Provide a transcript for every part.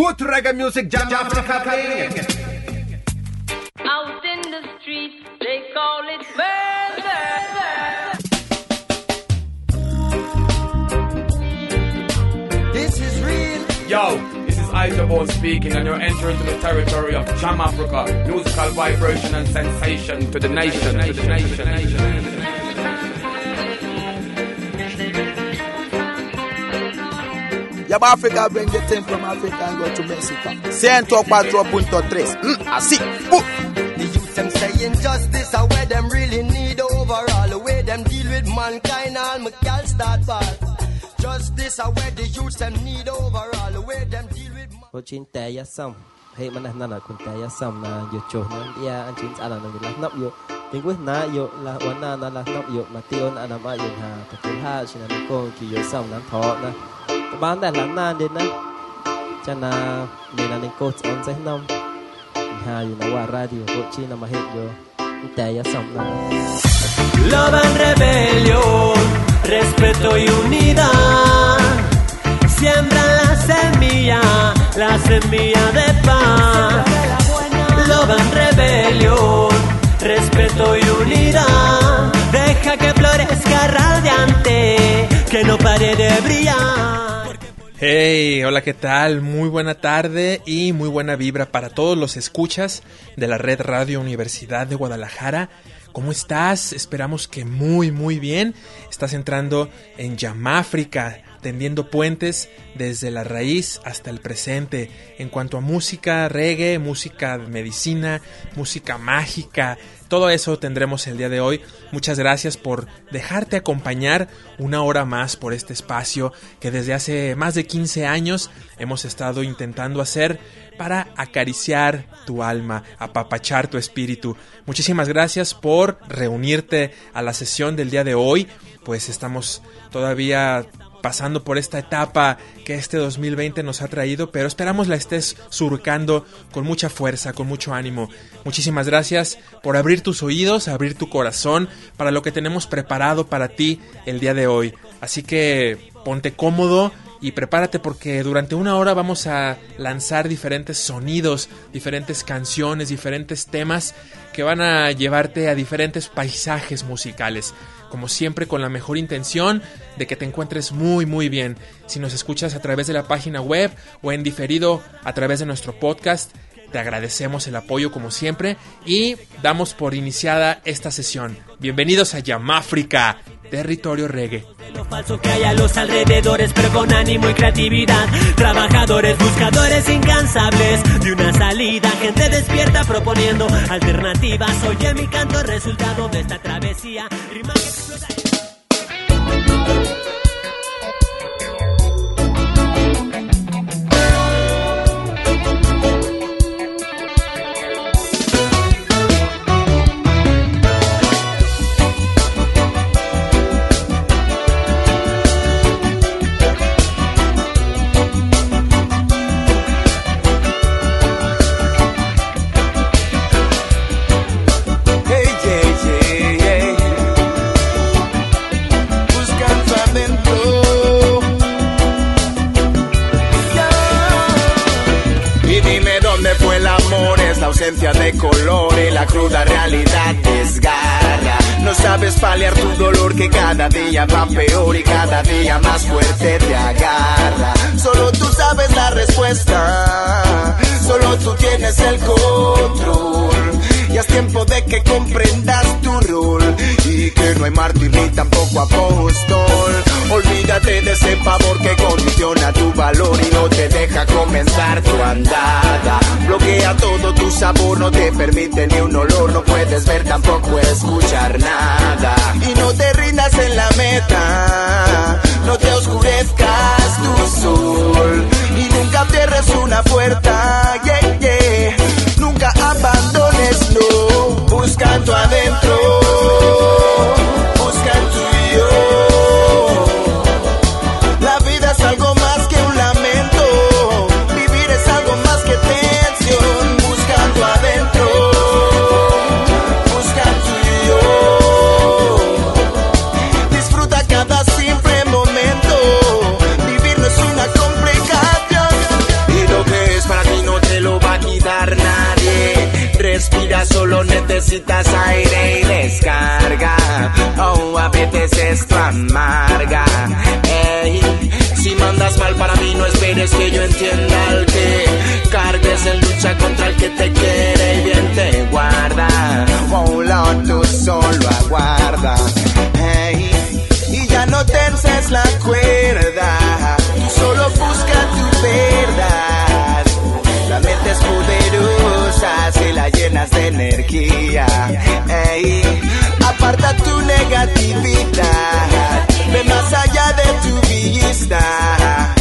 Good reggae music, Jam Africa playing. Out in the street, they call it murder. This is real. Yo, this is Isobone speaking, and you're entering into the territory of Jam Africa. Musical vibration and sensation to the nation, to the nation, to the nation. Yaba Africa bring the thing from Africa and go to Mexico. 104.3. Mm, así. Uh. The youth them saying justice are where them really need overall. The way them deal with mankind, all my gal start bad. Justice are where the youth them need overall. The way them deal with man- cô chín tè ya xong hệ mà nè nè kun tè ya xong na yo cho na dia an chín ala na la nap yo ting na yo la wana na la nap yo mà tiêu na na ma yo ha ta tu ha xin na ko ki yo xong na tho na ta ban da la na đến ning coach on radio and rebelión, respeto y unidad. Siembra la semilla, la semilla de paz. And rebelión, respeto y unidad. Que florezca radiante, que no pare de brillar. Hey, hola, ¿qué tal? Muy buena tarde y muy buena vibra para todos los escuchas de la Red Radio Universidad de Guadalajara. ¿Cómo estás? Esperamos que muy, muy bien. Estás entrando en Yamáfrica, tendiendo puentes desde la raíz hasta el presente. En cuanto a música, reggae, música de medicina, música mágica, todo eso tendremos el día de hoy. Muchas gracias por dejarte acompañar una hora más por este espacio que desde hace más de 15 años hemos estado intentando hacer para acariciar tu alma, apapachar tu espíritu. Muchísimas gracias por reunirte a la sesión del día de hoy. Pues estamos todavía pasando por esta etapa que este 2020 nos ha traído, pero esperamos la estés surcando con mucha fuerza, con mucho ánimo. Muchísimas gracias por abrir tus oídos, abrir tu corazón para lo que tenemos preparado para ti el día de hoy. Así que ponte cómodo y prepárate porque durante una hora vamos a lanzar diferentes sonidos, diferentes canciones, diferentes temas que van a llevarte a diferentes paisajes musicales como siempre con la mejor intención de que te encuentres muy muy bien. Si nos escuchas a través de la página web o en diferido a través de nuestro podcast, te agradecemos el apoyo como siempre y damos por iniciada esta sesión. Bienvenidos a Yamáfrica, territorio reggae. Lo falso que hay a los alrededores, pero con ánimo y creatividad. Trabajadores, buscadores incansables de una salida. Gente despierta proponiendo alternativas. Oye mi canto, resultado de esta travesía. Rima que explota. Cruda realidad desgarra. No sabes paliar tu dolor que cada día va peor y cada día más fuerte te agarra. Solo tú sabes la respuesta, solo tú tienes el control. Es tiempo de que comprendas tu rol y que no hay mártir ni tampoco apóstol. Olvídate de ese pavor que condiciona tu valor y no te deja comenzar tu andada. Bloquea todo tu sabor, no te permite ni un olor, no puedes ver tampoco escuchar nada. Y no te rindas en la meta, no te oscurezcas tu sol y nunca cierres una puerta. Yeah. Nunca abandones, no, buscando adentro, solo necesitas aire y descarga. Oh, a veces esto amarga. Ey, si mandas mal para mí, no esperes que yo entienda el que cargues en lucha contra el que te quiere y bien te guarda. Oh, Lord, tú solo aguarda. Ey, y ya no tenses la cuerda. De energía. Ey, aparta tu negatividad. Ve más allá de tu vista.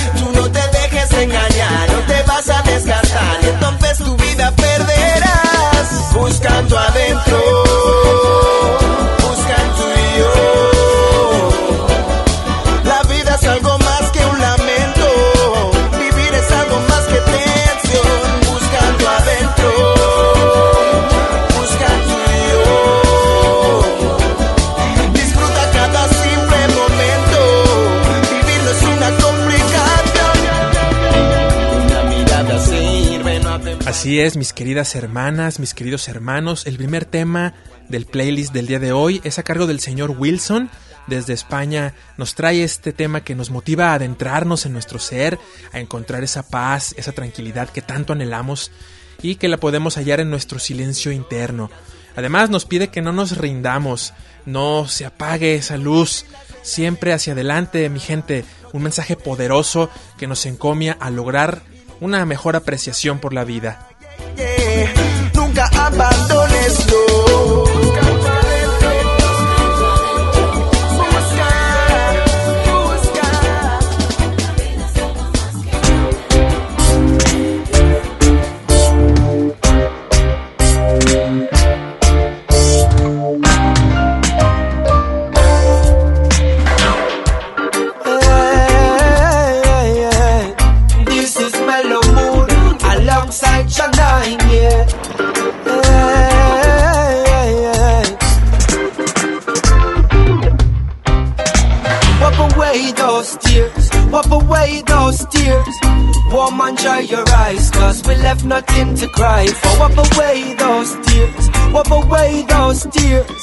Así es, mis queridas hermanas, mis queridos hermanos, el primer tema del playlist del día de hoy es a cargo del señor Wilson. Desde España nos trae este tema que nos motiva a adentrarnos en nuestro ser, a encontrar esa paz, esa tranquilidad que tanto anhelamos y que la podemos hallar en nuestro silencio interno. Además nos pide que no nos rindamos, no se apague esa luz, siempre hacia adelante, mi gente, un mensaje poderoso que nos encomia a lograr una mejor apreciación por la vida. Nunca abandones. Away those tears, wipe away those tears. Woman, dry your eyes, cause we left nothing to cry for. Wipe away those tears, wipe away those tears.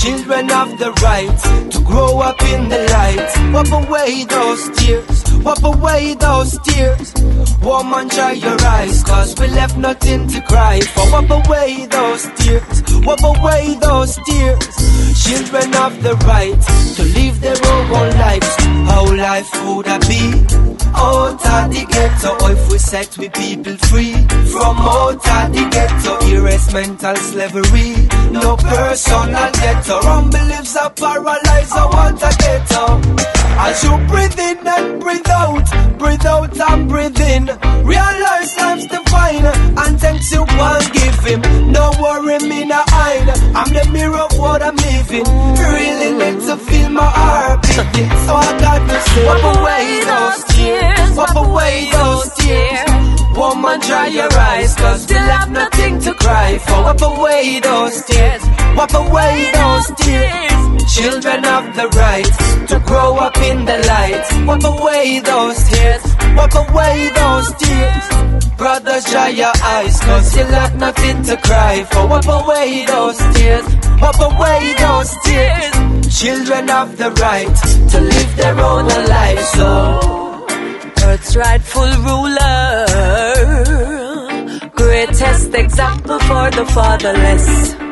Children have the right to grow up in the light. Wipe away those tears, wipe away those tears. Woman, dry your eyes, cause we left nothing to cry for. Wipe away those tears, wipe away those tears. Children have the right to live their own lives. How life would have be out of the ghetto if we set we people free from out of the ghetto. Is mental slavery, no personal ghetto. Rumble lives are paralyzed, I want a ghetto. As you breathe in and breathe out, breathe out and breathe in. Realize life's divine, and thanks you one give him. No worry, me no hide. I'm the mirror of what I'm living. Really need to feel my heart beating. So I got to wipe away those tears, wipe away those tears. Woman, dry your eyes, cause still have nothing to cry for. Wipe away those tears, wipe away those tears. Children have the right to grow up in the light. Wipe away those tears, wipe away those tears. Brothers, dry your eyes, cause you have nothing to cry for. Wipe away those tears, wipe away those tears. Children have the right to live their own life. So, Earth's rightful ruler. Greatest example for the fatherless.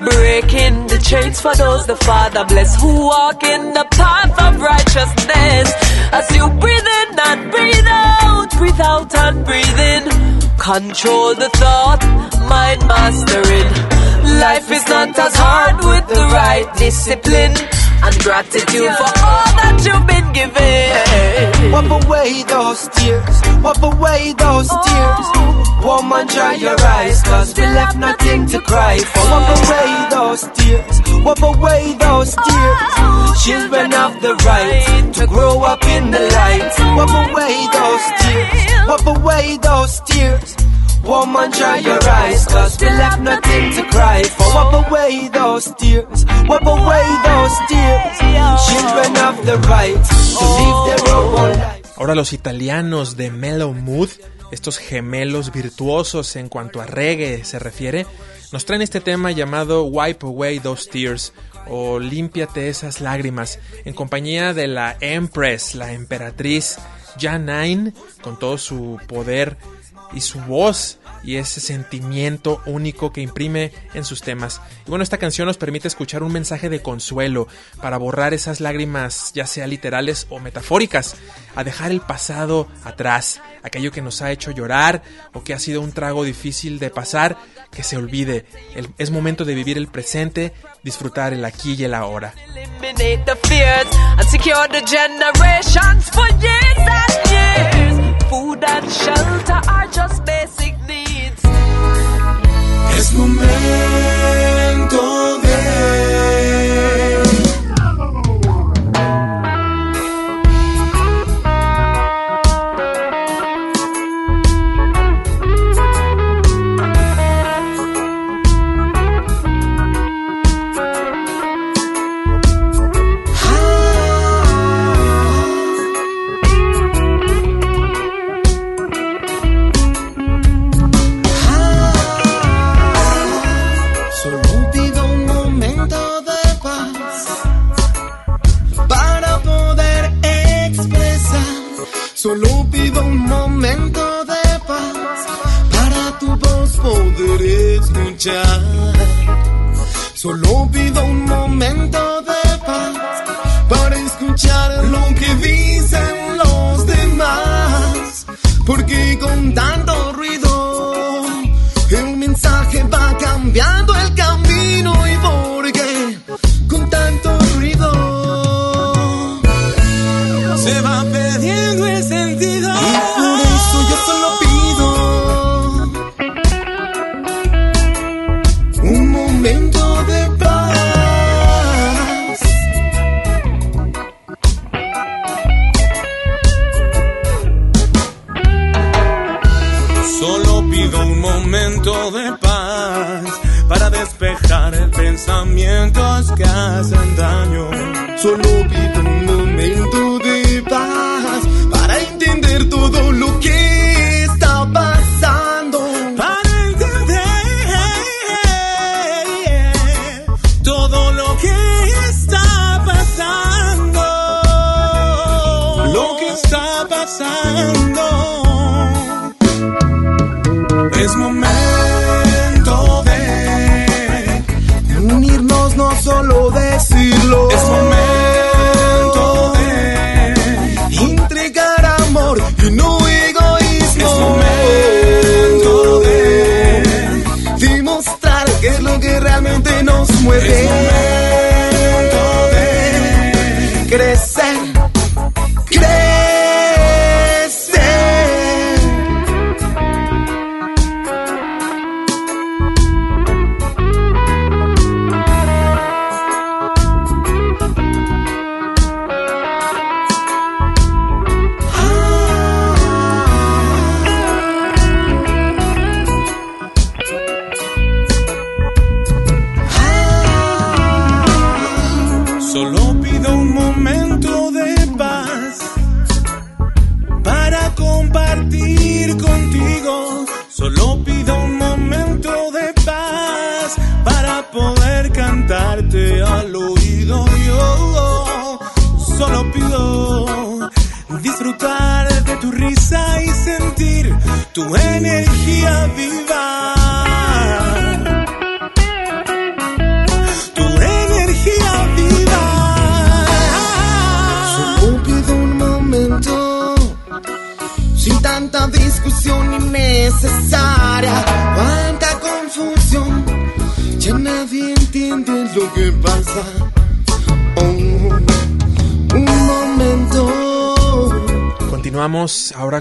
Breaking the chains for those the Father bless who walk in the path of righteousness. As you breathe in and breathe out, breathe out and breathe in. Control the thought, mind mastering. Life is not as hard with the right discipline and gratitude for all that you've been given. wipe away those tears, wipe away those tears. Oh. Woman, dry your eyes, cause we left nothing to cry for. Wipe oh. away those tears, wipe away those oh. tears. Children have the right to grow up in the light. Wipe away those tears, wipe away those tears. Woman, dry your eyes, cause nothing to cry. Wipe away those tears, wipe away those tears. Children the right to live their own life. Ahora los italianos de Mellow Mood, estos gemelos virtuosos en cuanto a reggae se refiere, nos traen este tema llamado Wipe Away Those Tears o Límpiate esas lágrimas en compañía de la Empress, la emperatriz Janine, con todo su poder y su voz y ese sentimiento único que imprime en sus temas. Y bueno, esta canción nos permite escuchar un mensaje de consuelo para borrar esas lágrimas, ya sea literales o metafóricas, a dejar el pasado atrás, aquello que nos ha hecho llorar o que ha sido un trago difícil de pasar, que se olvide. Es momento de vivir el presente, disfrutar el aquí y el ahora. Food and shelter are just basic needs. Es momento de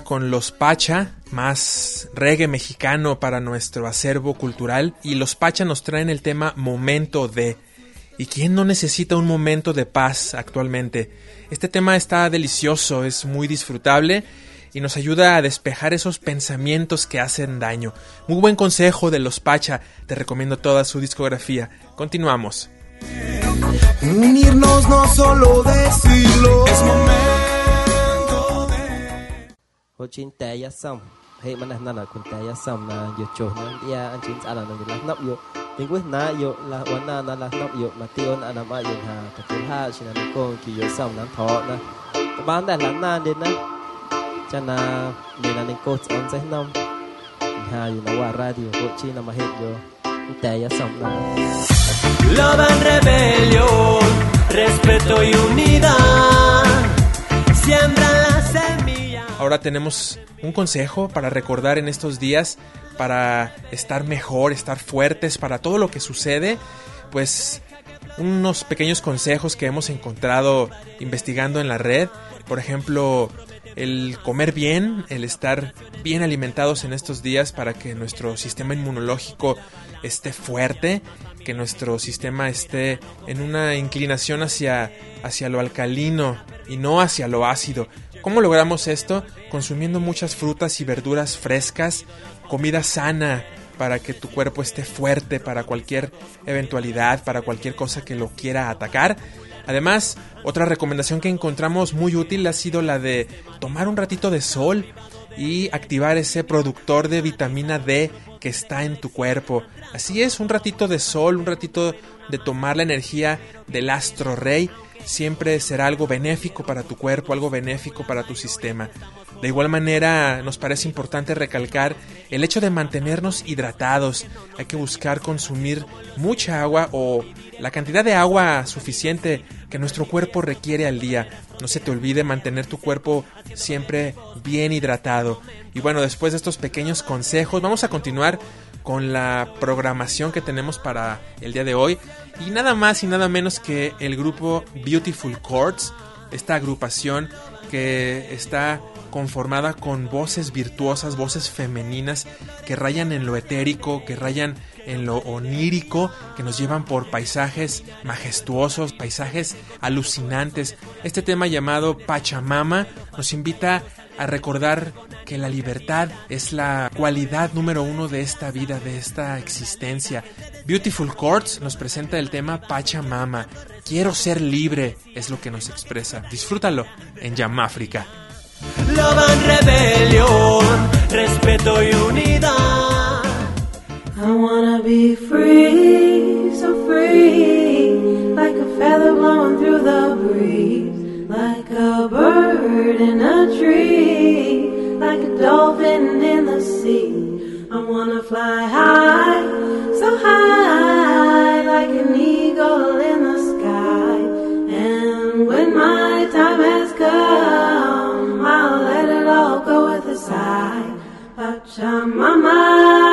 con los Pacha, más reggae mexicano para nuestro acervo cultural. Y los Pacha nos traen el tema Momento de. ¿Y quién no necesita un momento de paz actualmente? Este tema está delicioso, es muy disfrutable y nos ayuda a despejar esos pensamientos que hacen daño. Muy buen consejo de los Pacha, te recomiendo toda su discografía. Continuamos. Unirnos no solo decirlo. Es momento de Hochin te ya sam. hey mana nana kunta ya sam na yo cho na dia anchin ala na la nap yo Tingwis na yo la wana na la nap yo mation ana ma yo ha ta tu ha china ni ko ki yo sam na tho na ban da la na din na chana ni na ni ko on sai nam ha yo na wa radio ko chi na ma het yo ta ya sam na Love and rebelión, respeto y unidad. Siembran la semilla. Ahora tenemos un consejo para recordar en estos días, para estar mejor, estar fuertes para todo lo que sucede, pues unos pequeños consejos que hemos encontrado investigando en la red, por ejemplo, el comer bien, el estar bien alimentados en estos días para que nuestro sistema inmunológico esté fuerte, que nuestro sistema esté en una inclinación hacia, hacia lo alcalino y no hacia lo ácido. ¿Cómo logramos esto? Consumiendo muchas frutas y verduras frescas, comida sana para que tu cuerpo esté fuerte para cualquier eventualidad, para cualquier cosa que lo quiera atacar. Además, otra recomendación que encontramos muy útil ha sido la de tomar un ratito de sol y activar ese productor de vitamina D que está en tu cuerpo. Así es, un ratito de sol, un ratito de tomar la energía del astro rey, siempre será algo benéfico para tu cuerpo, algo benéfico para tu sistema. De igual manera, nos parece importante recalcar el hecho de mantenernos hidratados. Hay que buscar consumir mucha agua o la cantidad de agua suficiente que nuestro cuerpo requiere al día. No se te olvide mantener tu cuerpo siempre bien hidratado. Y bueno, después de estos pequeños consejos, vamos a continuar con la programación que tenemos para el día de hoy. Y nada más y nada menos que el grupo Beautiful Chords, esta agrupación que está conformada con voces virtuosas, voces femeninas que rayan en lo etérico, que rayan en lo onírico, que nos llevan por paisajes majestuosos, paisajes alucinantes. Este tema llamado Pachamama nos invita a recordar que la libertad es la cualidad número uno de esta vida, de esta existencia. Beautiful Chords nos presenta el tema Pachamama. Quiero ser libre es lo que nos expresa. Disfrútalo en Yamáfrica. Love and rebelión, respeto y unidad. I wanna be free, so free, like a feather blowing through the breeze, like a bird in a tree, dolphin in the sea. I wanna fly high, so high, like an eagle in the sky. And when my time has come, I'll let it all go with a sigh. Pachamama,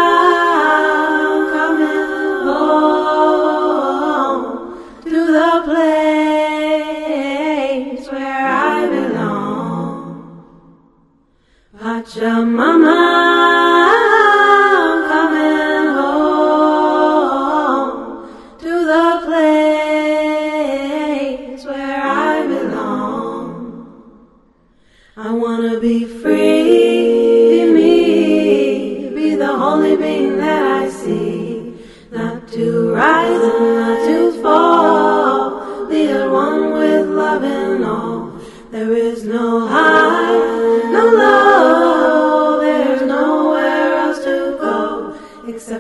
There is no high,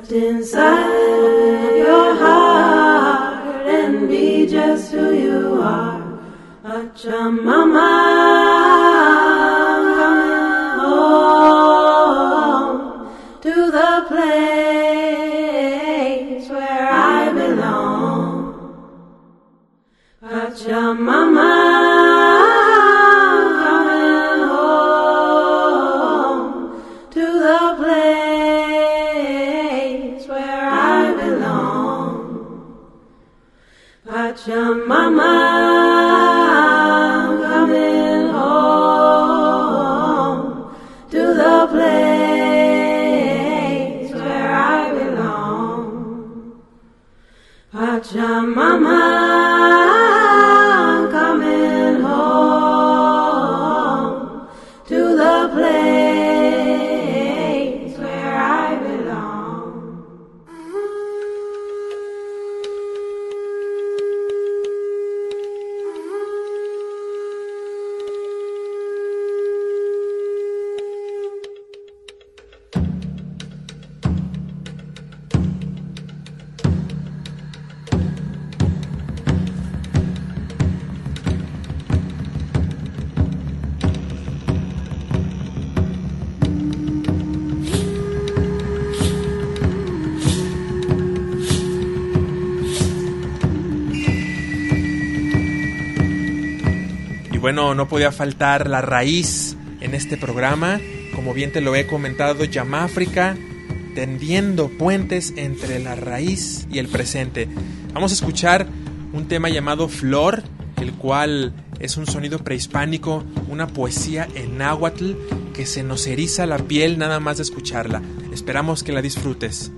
except inside your heart and be just who you are. Pachamama, coming podía faltar la raíz en este programa. Como bien te lo he comentado, Yamáfrica, tendiendo puentes entre la raíz y el presente. Vamos a escuchar un tema llamado Flor, el cual es un sonido prehispánico, una poesía en náhuatl que se nos eriza la piel nada más de escucharla. Esperamos que la disfrutes.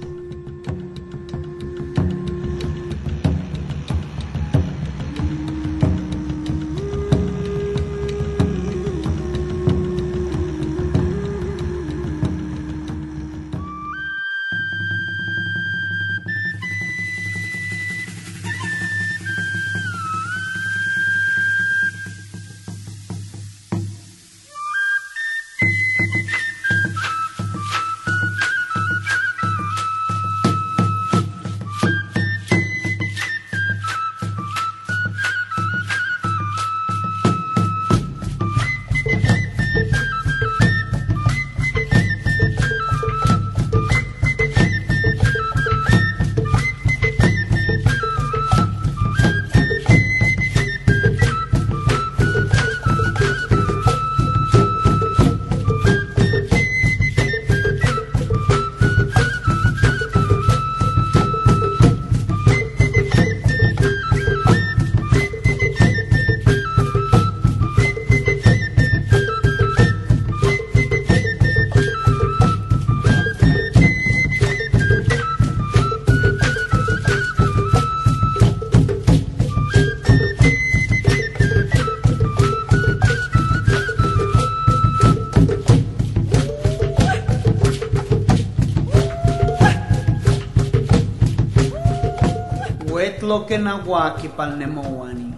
lo tloque nahuaki palnemouani.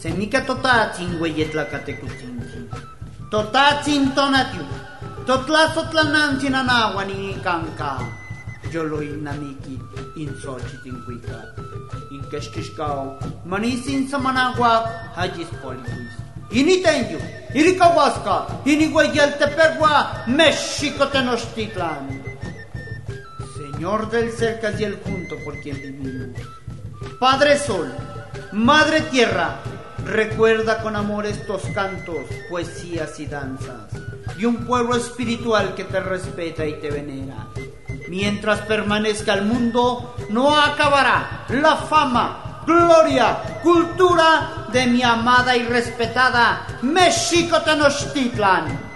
Senica totatzin hueyetlacatecutzintzi. Totatzin tonatiu. Totlazotlanantzin anahuani canca. Yoloinamiki insochitincuica. Inquesquiscao. Manisin samanahuac hajis politis. Initenyu. Iricahuasca. Iniguayeltepegua. México tenochtitlan. Señor del cerca y el junto por quien vivimos Padre Sol, Madre Tierra, recuerda con amor estos cantos, poesías y danzas, y un pueblo espiritual que te respeta y te venera. Mientras permanezca el mundo, no acabará la fama, gloria, cultura de mi amada y respetada México Tenochtitlan.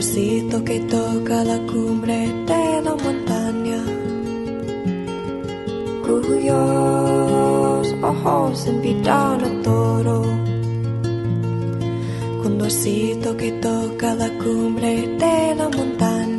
Condorcito que toca la cumbre de la montaña cuyos ojos invitan a toro. Condorcito que toca la cumbre de la montaña,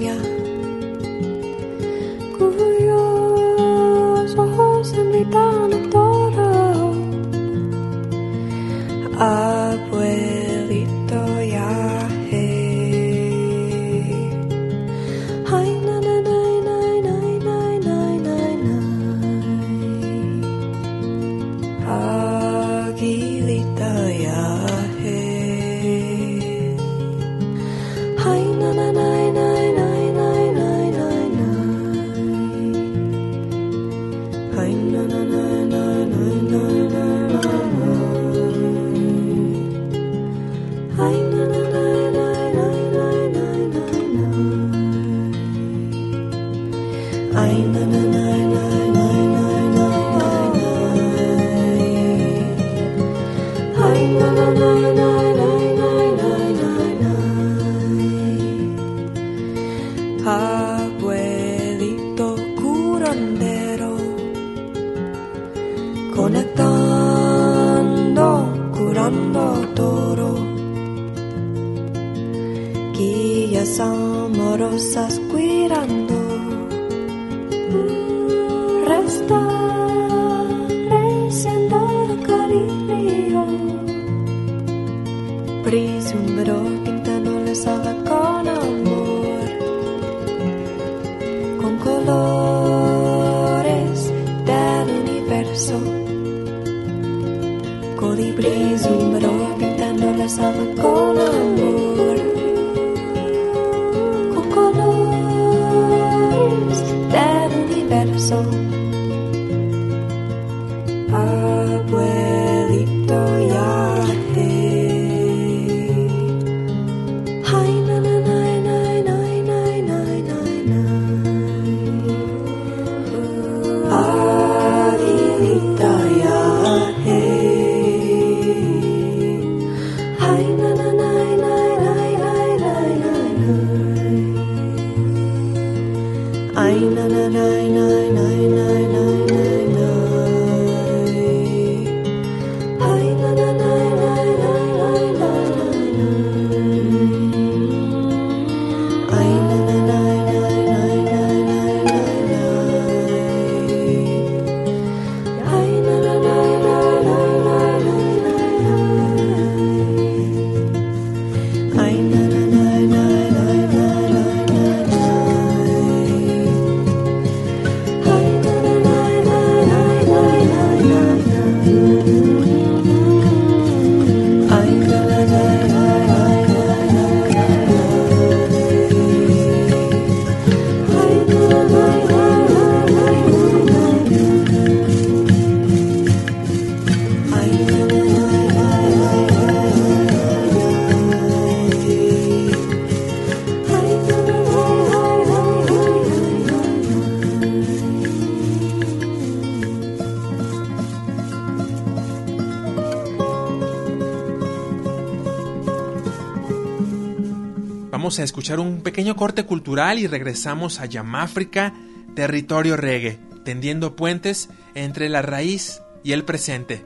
Vamos a escuchar un pequeño corte cultural y regresamos a Yamáfrica, territorio reggae, tendiendo puentes entre la raíz y el presente.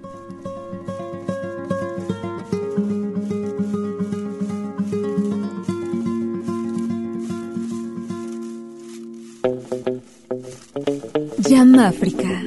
Yamáfrica.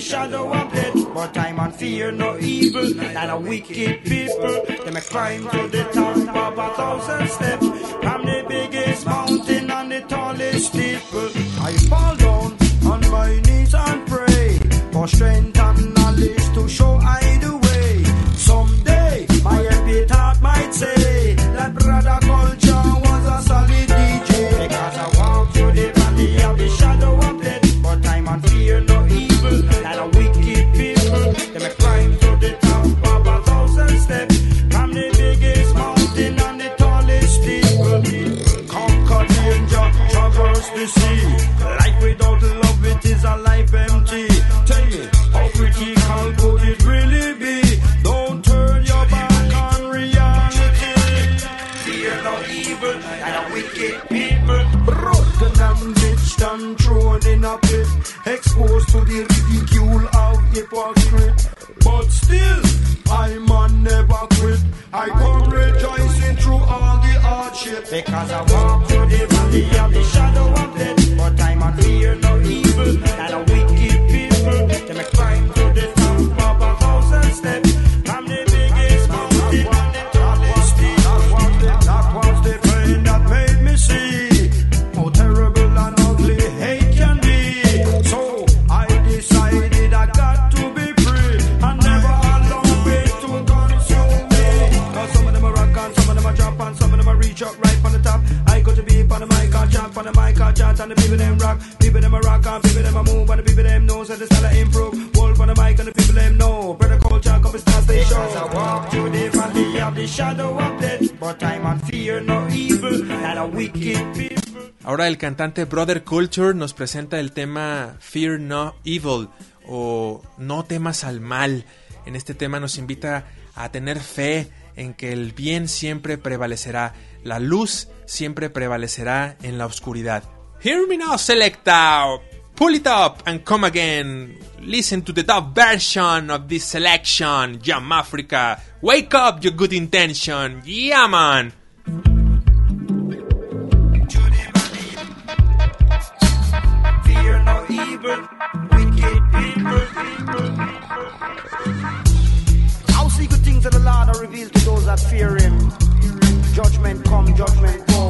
shadow of death. But I man fear no evil, that a wicked people. they a climb to the top of a thousand steps. From the biggest mountain and the tallest steeple. I fall down on my knees and pray for strength el cantante Brother Culture nos presenta el tema Fear No Evil o No temas al mal. En este tema nos invita a tener fe en que el bien siempre prevalecerá, la luz siempre prevalecerá en la oscuridad. Hear me now, selecta. Pull it up and come again. Listen to the top version of this selection. Jam Africa. Wake up your good intention. Yeah, man. Evil, wicked people. How secret things of the Lord are revealed to those that fear Him. Judgment come, judgment go.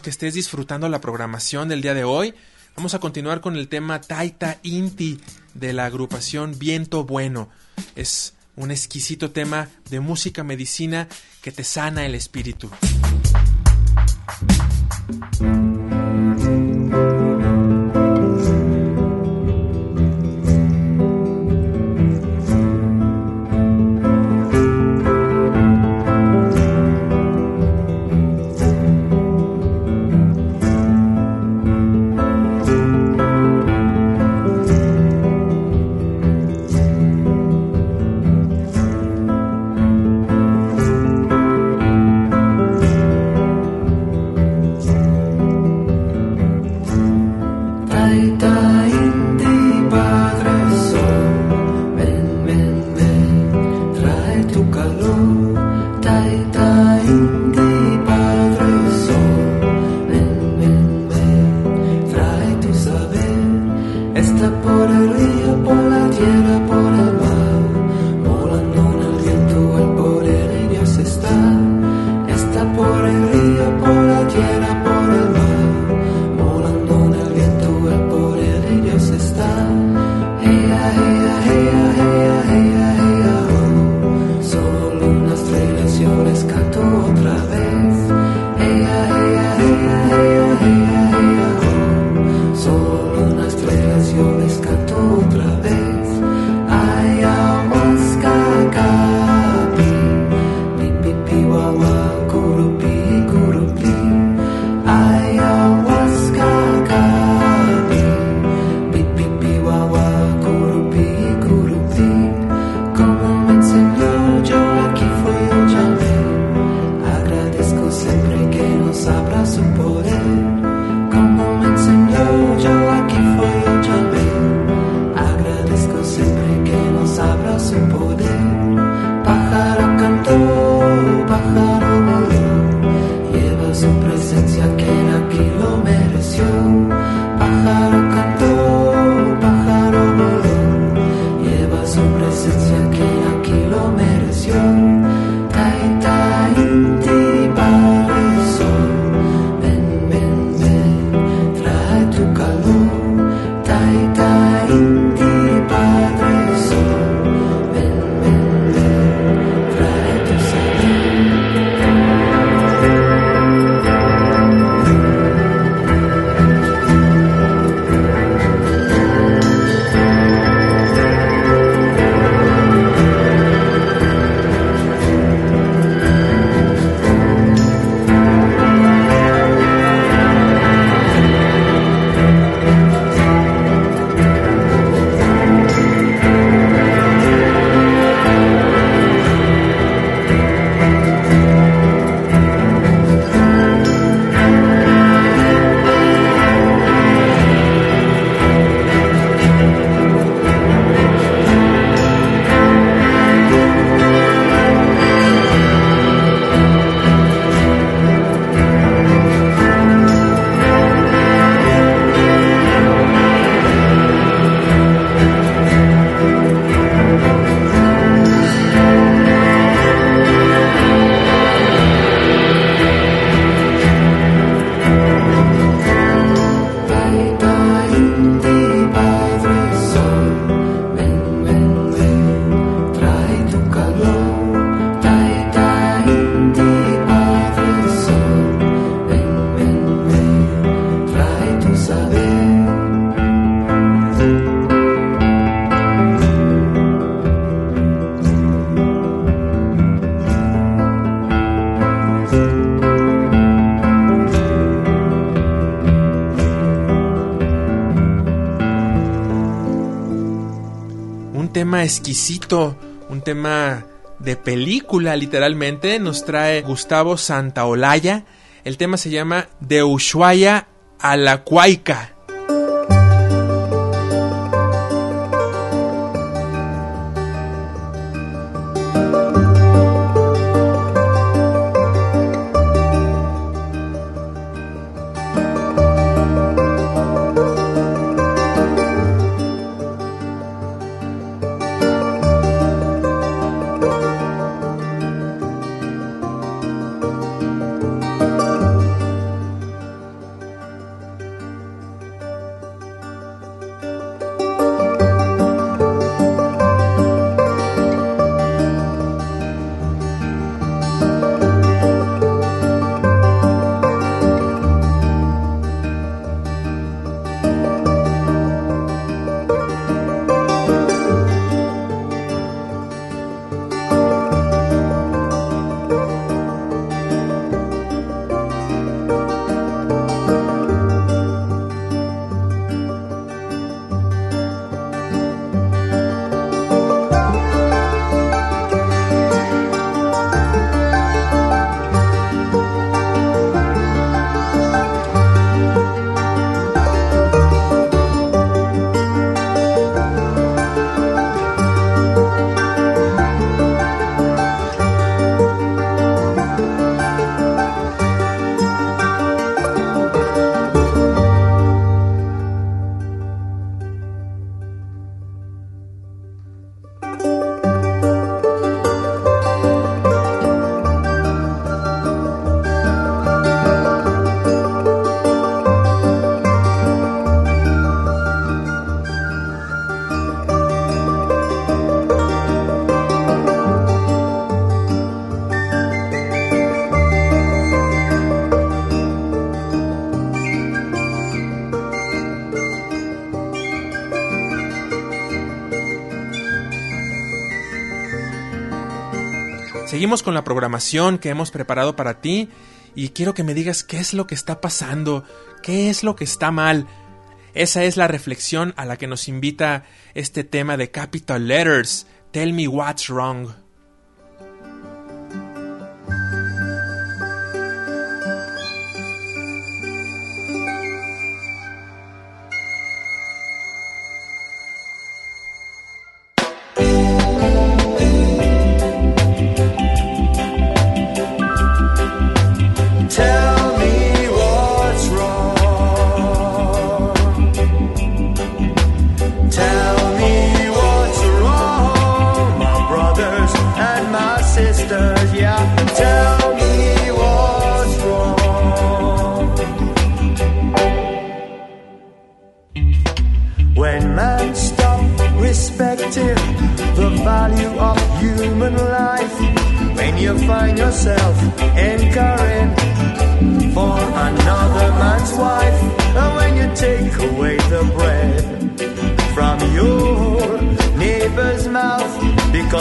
Que estés disfrutando la programación del día de hoy. Vamos a continuar con el tema Taita Inti de la agrupación Viento Bueno. Es un exquisito tema de música medicina que te sana el espíritu. Exquisito, un tema de película literalmente, nos trae Gustavo Santaolalla. El tema se llama De Ushuaia a la Cuaica. Con la programación que hemos preparado para ti y quiero que me digas qué es lo que está pasando, qué es lo que está mal. Esa es la reflexión a la que nos invita este tema de Capital Letters. Tell me what's wrong.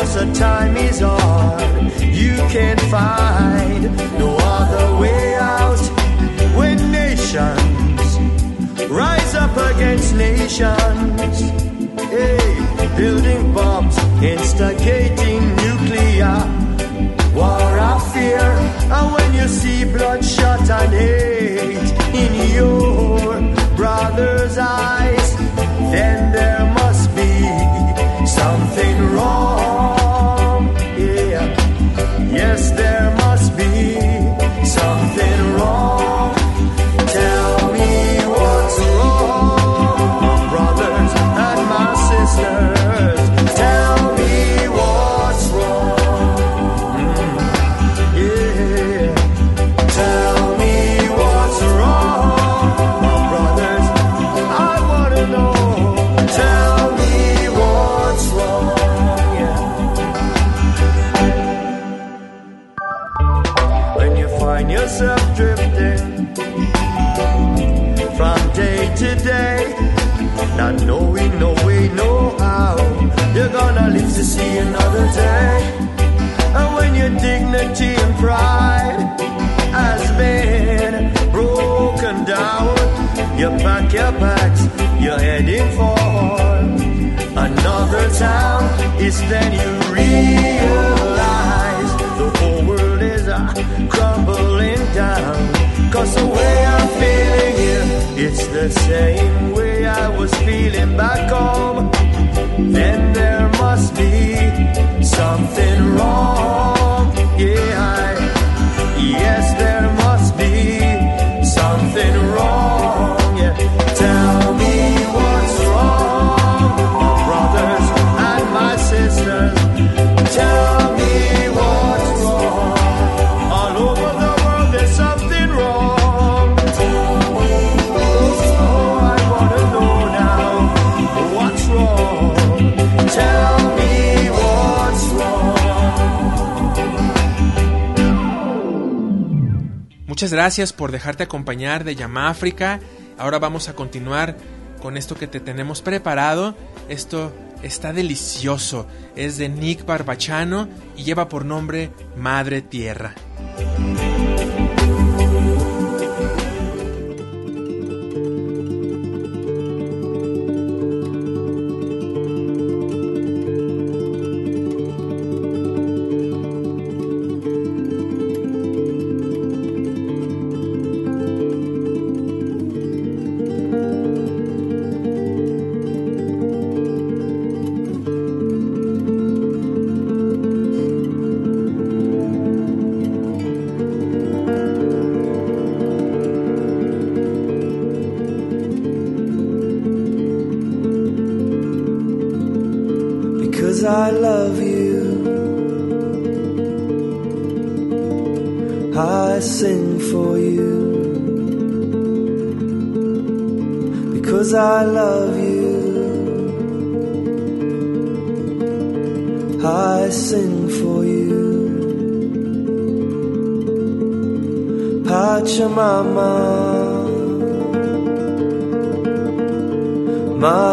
Because the time is hard, you can't find no other way out. When nations rise up against nations, hey, building bombs, instigating nuclear war of fear. And when you see bloodshot and hate in your brother's eyes, then there gonna live to see another day. And when your dignity and pride has been broken down, you pack your bags, you're heading for another town. It's then you realize the whole world is uh, crumbling down. Cause the way I'm feeling here, it's the same way I was feeling back home. Then there must be something wrong. Gracias por dejarte acompañar de Yamáfrica. Ahora vamos a continuar con esto que te tenemos preparado. Esto está delicioso. Es de Nick Barbachano y lleva por nombre Madre Tierra.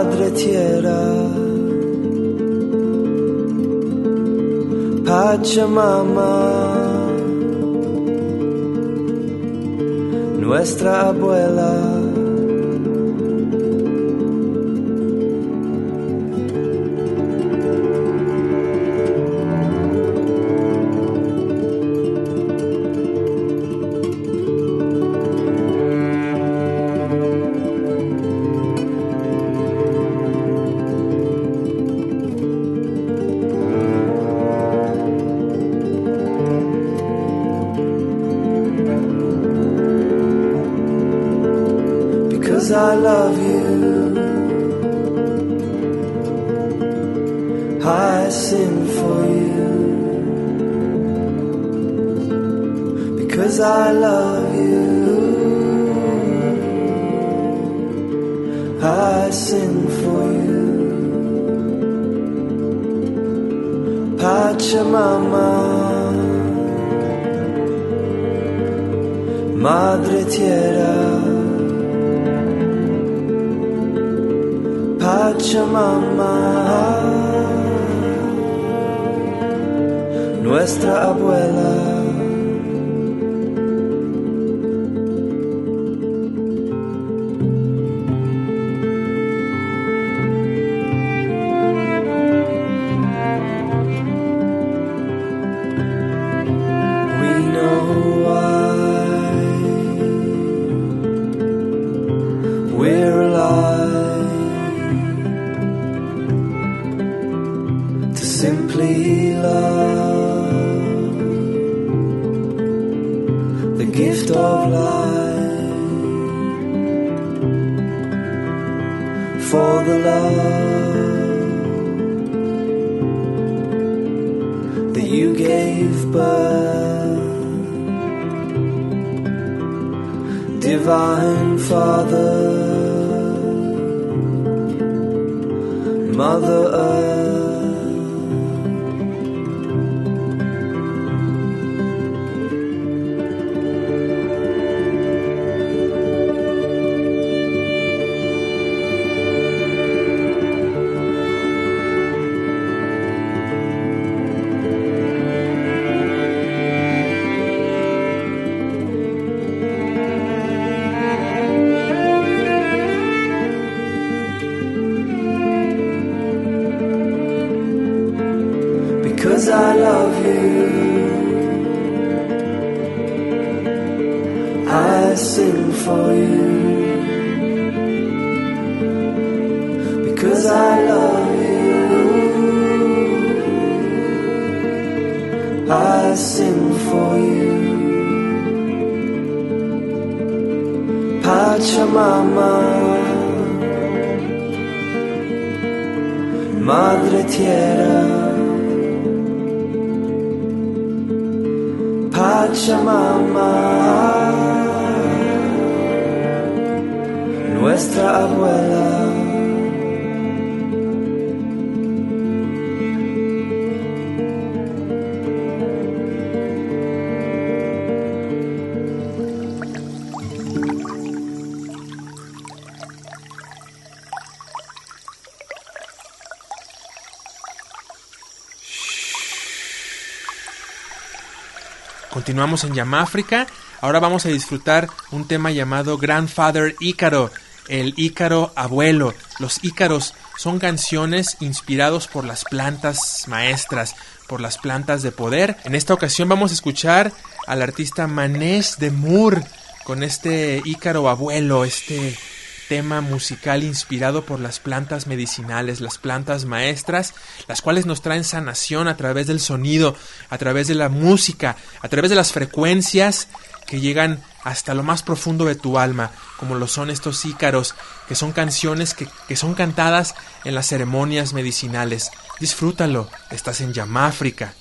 Madre Tierra. Pachamama, nuestra abuela. Gift of life for the love that you gave birth. Divine father mother earth Continuamos en Yamáfrica. Ahora vamos a disfrutar un tema llamado Grandfather Ícaro, el Ícaro abuelo. Los Ícaros son canciones inspirados por las plantas maestras, por las plantas de poder. En esta ocasión vamos a escuchar al artista Manesh de Moore con este Ícaro abuelo, este tema musical inspirado por las plantas medicinales, las plantas maestras, las cuales nos traen sanación a través del sonido, a través de la música, a través de las frecuencias que llegan hasta lo más profundo de tu alma, como lo son estos ícaros, que son canciones que, que son cantadas en las ceremonias medicinales. Disfrútalo, estás en Yamáfrica.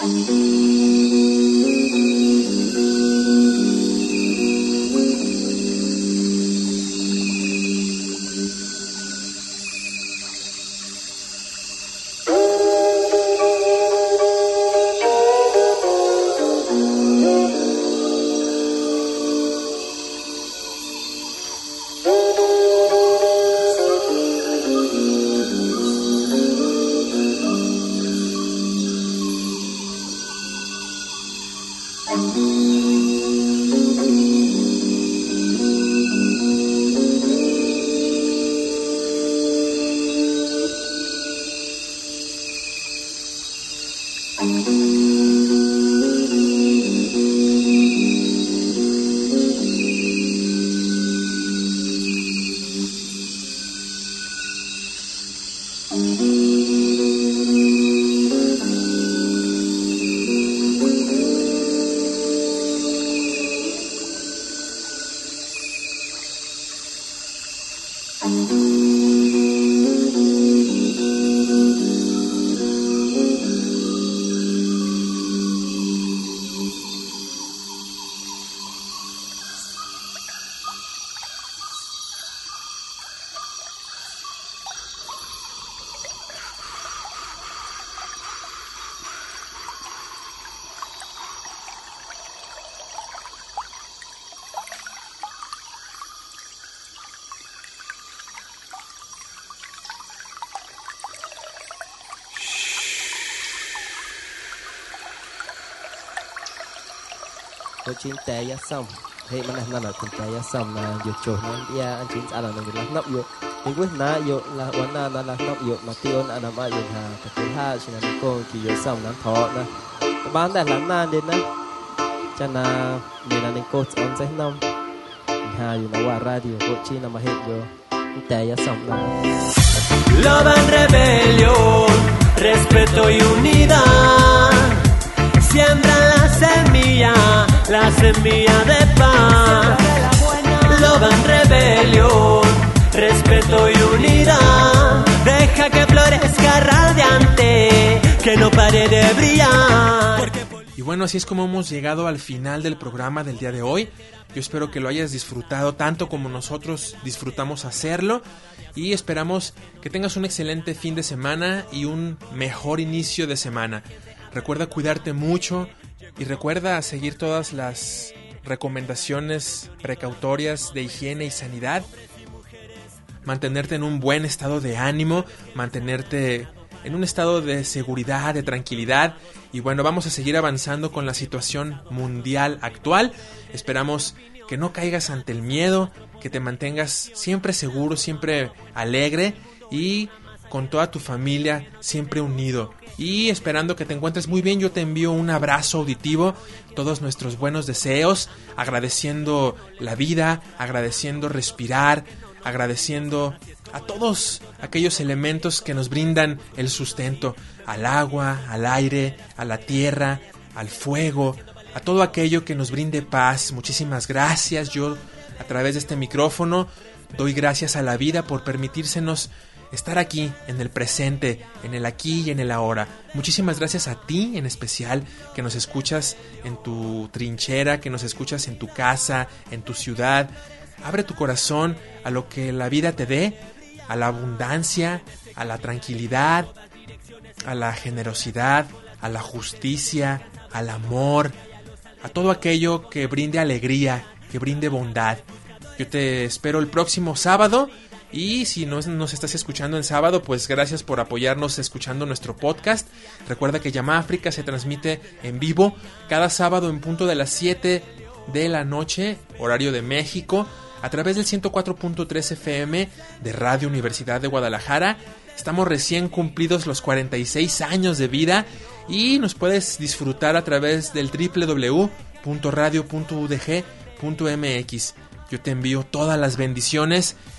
Música Tôi chín té ya xong Hei mana nana kun té ya xong na yo cho na ya an chín ala na la nap yo Minggu na yo la wana na la nap yo ma ti on na ma yo ha ka tu ha sin na ko ki yo xong na tho na Ka ban da la na din na Cha na ni na ni ko on sai nam Ha yo na wa radio ko chi na ma het yo Té ya xong na Love and rebellion respeto y unidad. Siembra la semilla, la semilla de paz. Love and rebelión, respeto y unidad. Deja que florezca radiante, que no pare de brillar. Y bueno, así es como hemos llegado al final del programa del día de hoy. Yo espero que lo hayas disfrutado tanto como nosotros disfrutamos hacerlo. Y esperamos que tengas un excelente fin de semana y un mejor inicio de semana. Recuerda cuidarte mucho y recuerda seguir todas las recomendaciones precautorias de higiene y sanidad. Mantenerte en un buen estado de ánimo, mantenerte en un estado de seguridad, de tranquilidad. Y bueno, vamos a seguir avanzando con la situación mundial actual. Esperamos que no caigas ante el miedo, que te mantengas siempre seguro, siempre alegre y con toda tu familia siempre unido. Y esperando que te encuentres muy bien, yo te envío un abrazo auditivo, todos nuestros buenos deseos, agradeciendo la vida, agradeciendo respirar, agradeciendo a todos aquellos elementos que nos brindan el sustento, al agua, al aire, a la tierra, al fuego, a todo aquello que nos brinde paz. Muchísimas gracias. Yo a través de este micrófono doy gracias a la vida por permitírsenos estar aquí, en el presente, en el aquí y en el ahora. Muchísimas gracias a ti en especial que nos escuchas en tu trinchera, que nos escuchas en tu casa, en tu ciudad. Abre tu corazón a lo que la vida te dé, a la abundancia, a la tranquilidad, a la generosidad, a la justicia, al amor, a todo aquello que brinde alegría, que brinde bondad. Yo te espero el próximo sábado y si no nos estás escuchando en sábado, pues gracias por apoyarnos escuchando nuestro podcast. Recuerda que Llama África se transmite en vivo cada sábado en punto de las 7 de la noche, horario de México, a través del 104.3 FM de Radio Universidad de Guadalajara. Estamos recién cumplidos los 46 años de vida y nos puedes disfrutar a través del www.radio.udg.mx. Yo te envío todas las bendiciones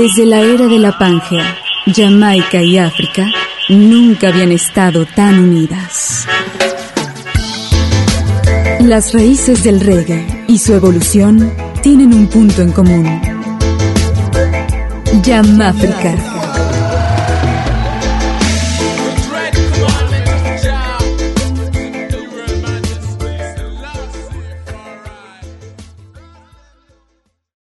Desde la era de la Pangea, Jamaica y África nunca habían estado tan unidas. Las raíces del reggae y su evolución tienen un punto en común. Yamáfrica